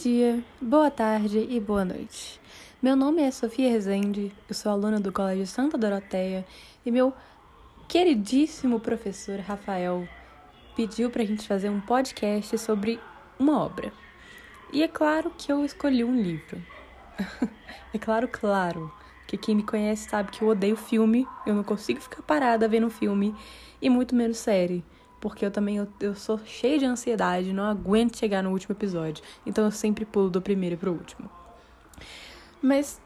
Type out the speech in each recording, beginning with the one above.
dia, boa tarde e boa noite. Meu nome é Sofia Rezende, eu sou aluna do Colégio Santa Doroteia e meu queridíssimo professor Rafael pediu para a gente fazer um podcast sobre uma obra. E é claro que eu escolhi um livro. é claro, claro, que quem me conhece sabe que eu odeio filme, eu não consigo ficar parada vendo filme e muito menos série porque eu também eu, eu sou cheia de ansiedade, não aguento chegar no último episódio. Então eu sempre pulo do primeiro pro último. Mas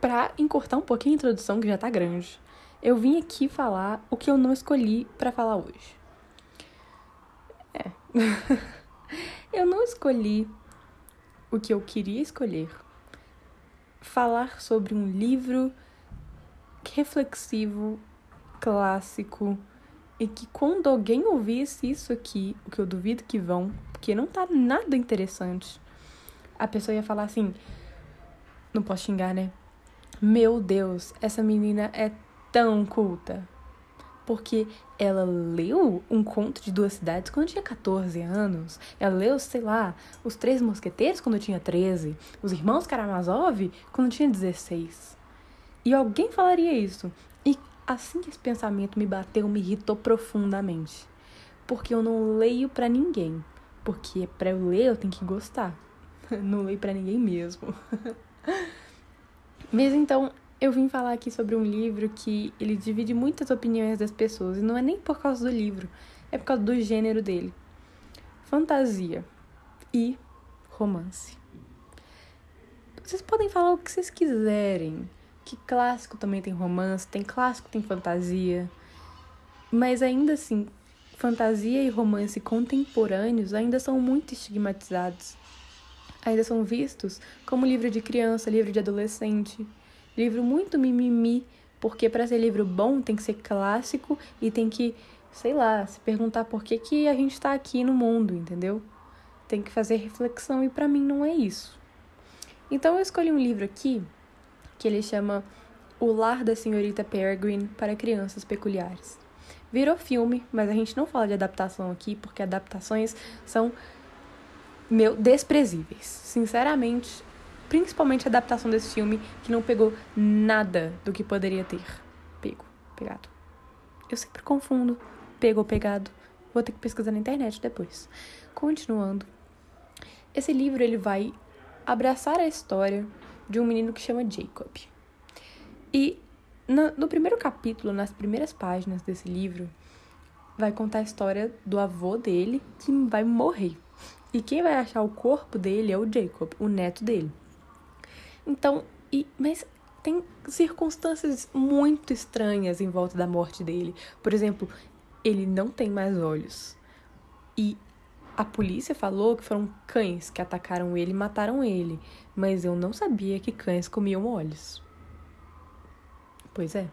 para encurtar um pouquinho a introdução, que já tá grande, eu vim aqui falar o que eu não escolhi para falar hoje. É. eu não escolhi o que eu queria escolher. Falar sobre um livro reflexivo, clássico, e que quando alguém ouvisse isso aqui, o que eu duvido que vão, porque não tá nada interessante, a pessoa ia falar assim: não posso xingar, né? Meu Deus, essa menina é tão culta. Porque ela leu um conto de duas cidades quando tinha 14 anos. Ela leu, sei lá, Os Três Mosqueteiros quando tinha 13. Os Irmãos Karamazov quando tinha 16. E alguém falaria isso. Assim que esse pensamento me bateu, me irritou profundamente. Porque eu não leio para ninguém. Porque para eu ler eu tenho que gostar. Não leio para ninguém mesmo. Mas então, eu vim falar aqui sobre um livro que ele divide muitas opiniões das pessoas. E não é nem por causa do livro, é por causa do gênero dele. Fantasia e romance. Vocês podem falar o que vocês quiserem que clássico também tem romance, tem clássico, tem fantasia. Mas ainda assim, fantasia e romance contemporâneos ainda são muito estigmatizados. Ainda são vistos como livro de criança, livro de adolescente, livro muito mimimi, porque para ser livro bom tem que ser clássico e tem que, sei lá, se perguntar por que, que a gente está aqui no mundo, entendeu? Tem que fazer reflexão e para mim não é isso. Então eu escolhi um livro aqui que ele chama O Lar da Senhorita Peregrine para Crianças Peculiares. Virou filme, mas a gente não fala de adaptação aqui, porque adaptações são, meu, desprezíveis. Sinceramente, principalmente a adaptação desse filme, que não pegou nada do que poderia ter. Pego, pegado. Eu sempre confundo pego ou pegado. Vou ter que pesquisar na internet depois. Continuando. Esse livro ele vai abraçar a história de um menino que chama Jacob. E no, no primeiro capítulo, nas primeiras páginas desse livro, vai contar a história do avô dele que vai morrer. E quem vai achar o corpo dele é o Jacob, o neto dele. Então, e, mas tem circunstâncias muito estranhas em volta da morte dele. Por exemplo, ele não tem mais olhos. E a polícia falou que foram cães que atacaram ele e mataram ele, mas eu não sabia que cães comiam olhos. Pois é.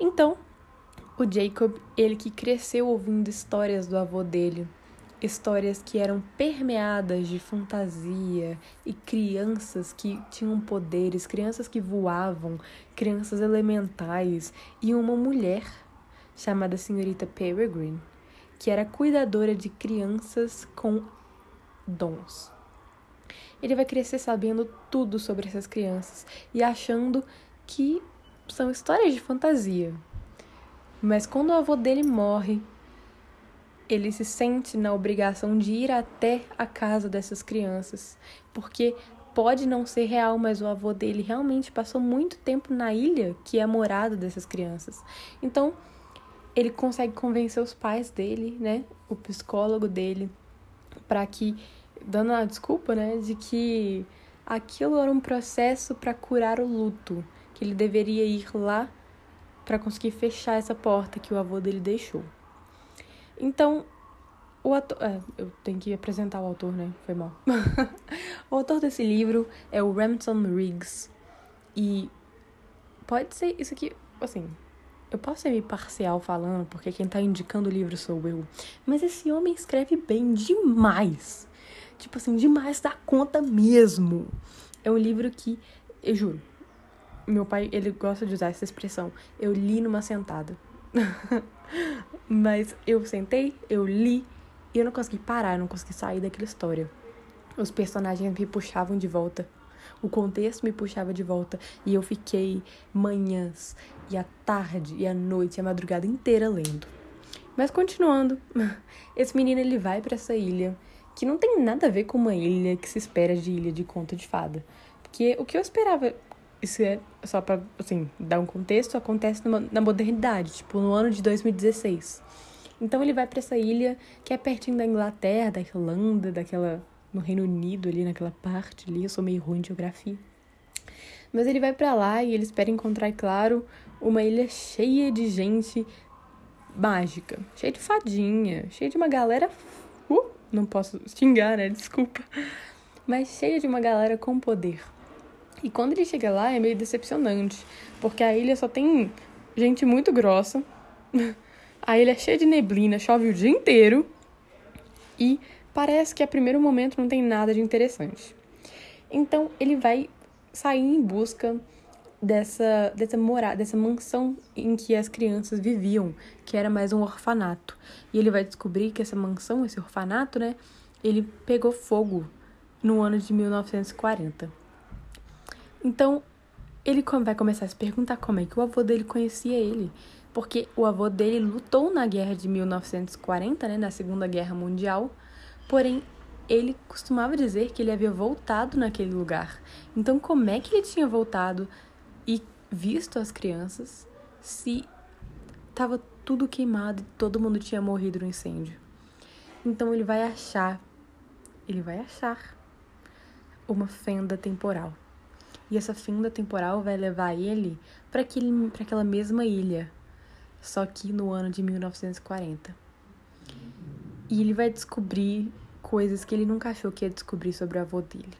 Então, o Jacob, ele que cresceu ouvindo histórias do avô dele, histórias que eram permeadas de fantasia e crianças que tinham poderes, crianças que voavam, crianças elementais e uma mulher chamada Senhorita Peregrine que era cuidadora de crianças com dons. Ele vai crescer sabendo tudo sobre essas crianças e achando que são histórias de fantasia. Mas quando o avô dele morre, ele se sente na obrigação de ir até a casa dessas crianças, porque pode não ser real, mas o avô dele realmente passou muito tempo na ilha que é a morada dessas crianças. Então, ele consegue convencer os pais dele, né, o psicólogo dele, para que dando a desculpa, né, de que aquilo era um processo para curar o luto, que ele deveria ir lá para conseguir fechar essa porta que o avô dele deixou. Então, o ator, é, eu tenho que apresentar o autor, né? Foi mal. o autor desse livro é o Remington Riggs. E pode ser isso aqui, assim, eu posso ser meio parcial falando, porque quem tá indicando o livro sou eu. Mas esse homem escreve bem demais. Tipo assim, demais da conta mesmo. É um livro que, eu juro, meu pai, ele gosta de usar essa expressão. Eu li numa sentada. Mas eu sentei, eu li e eu não consegui parar, eu não consegui sair daquela história. os personagens me puxavam de volta. O contexto me puxava de volta e eu fiquei manhãs e a tarde e a noite e a madrugada inteira lendo. Mas continuando, esse menino ele vai para essa ilha que não tem nada a ver com uma ilha que se espera de ilha de conta de fada. Porque o que eu esperava, isso é só para assim, dar um contexto, acontece numa, na modernidade, tipo no ano de 2016. Então ele vai para essa ilha que é pertinho da Inglaterra, da Irlanda, daquela no Reino Unido ali naquela parte ali, eu sou meio ruim de geografia. Mas ele vai para lá e ele espera encontrar, é claro, uma ilha cheia de gente mágica, cheia de fadinha, cheia de uma galera uh, não posso xingar, né? Desculpa. Mas cheia de uma galera com poder. E quando ele chega lá é meio decepcionante, porque a ilha só tem gente muito grossa. A ilha é cheia de neblina, chove o dia inteiro. E parece que a primeiro momento não tem nada de interessante. Então ele vai sair em busca dessa dessa morada, dessa mansão em que as crianças viviam, que era mais um orfanato. E ele vai descobrir que essa mansão, esse orfanato, né, ele pegou fogo no ano de 1940. Então, ele vai começar a se perguntar como é que o avô dele conhecia ele, porque o avô dele lutou na guerra de 1940, né, na Segunda Guerra Mundial, porém ele costumava dizer que ele havia voltado naquele lugar. Então, como é que ele tinha voltado e visto as crianças se estava tudo queimado e todo mundo tinha morrido no incêndio. Então ele vai achar, ele vai achar uma fenda temporal. E essa fenda temporal vai levar ele para aquela mesma ilha, só que no ano de 1940. E ele vai descobrir coisas que ele nunca achou que ia descobrir sobre o avô dele.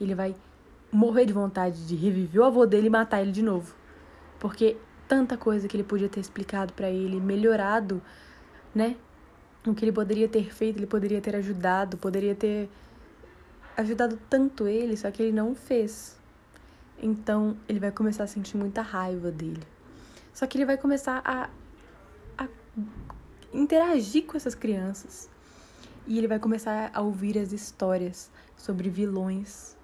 Ele vai morrer de vontade de reviver o avô dele e matar ele de novo. Porque tanta coisa que ele podia ter explicado para ele, melhorado, né? O que ele poderia ter feito, ele poderia ter ajudado, poderia ter ajudado tanto ele, só que ele não fez. Então ele vai começar a sentir muita raiva dele. Só que ele vai começar a, a interagir com essas crianças. E ele vai começar a ouvir as histórias sobre vilões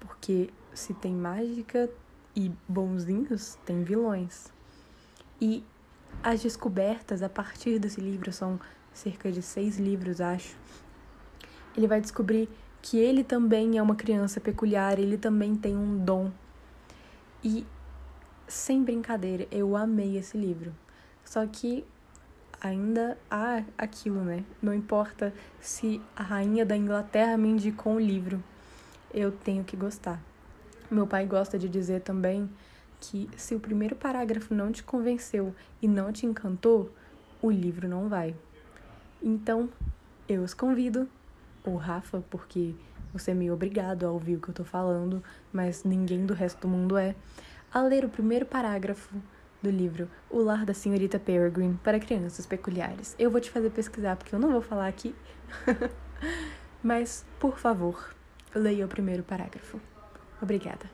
porque se tem mágica e bonzinhos, tem vilões. E as descobertas a partir desse livro são cerca de seis livros, acho. Ele vai descobrir que ele também é uma criança peculiar, ele também tem um dom. E, sem brincadeira, eu amei esse livro. Só que ainda há aquilo, né? Não importa se a rainha da Inglaterra me indicou um livro eu tenho que gostar. Meu pai gosta de dizer também que se o primeiro parágrafo não te convenceu e não te encantou, o livro não vai. Então, eu os convido, ou Rafa, porque você é meio obrigado a ouvir o que eu tô falando, mas ninguém do resto do mundo é, a ler o primeiro parágrafo do livro O Lar da Senhorita Peregrine para Crianças Peculiares. Eu vou te fazer pesquisar porque eu não vou falar aqui. mas, por favor, Leia o primeiro parágrafo. Obrigada.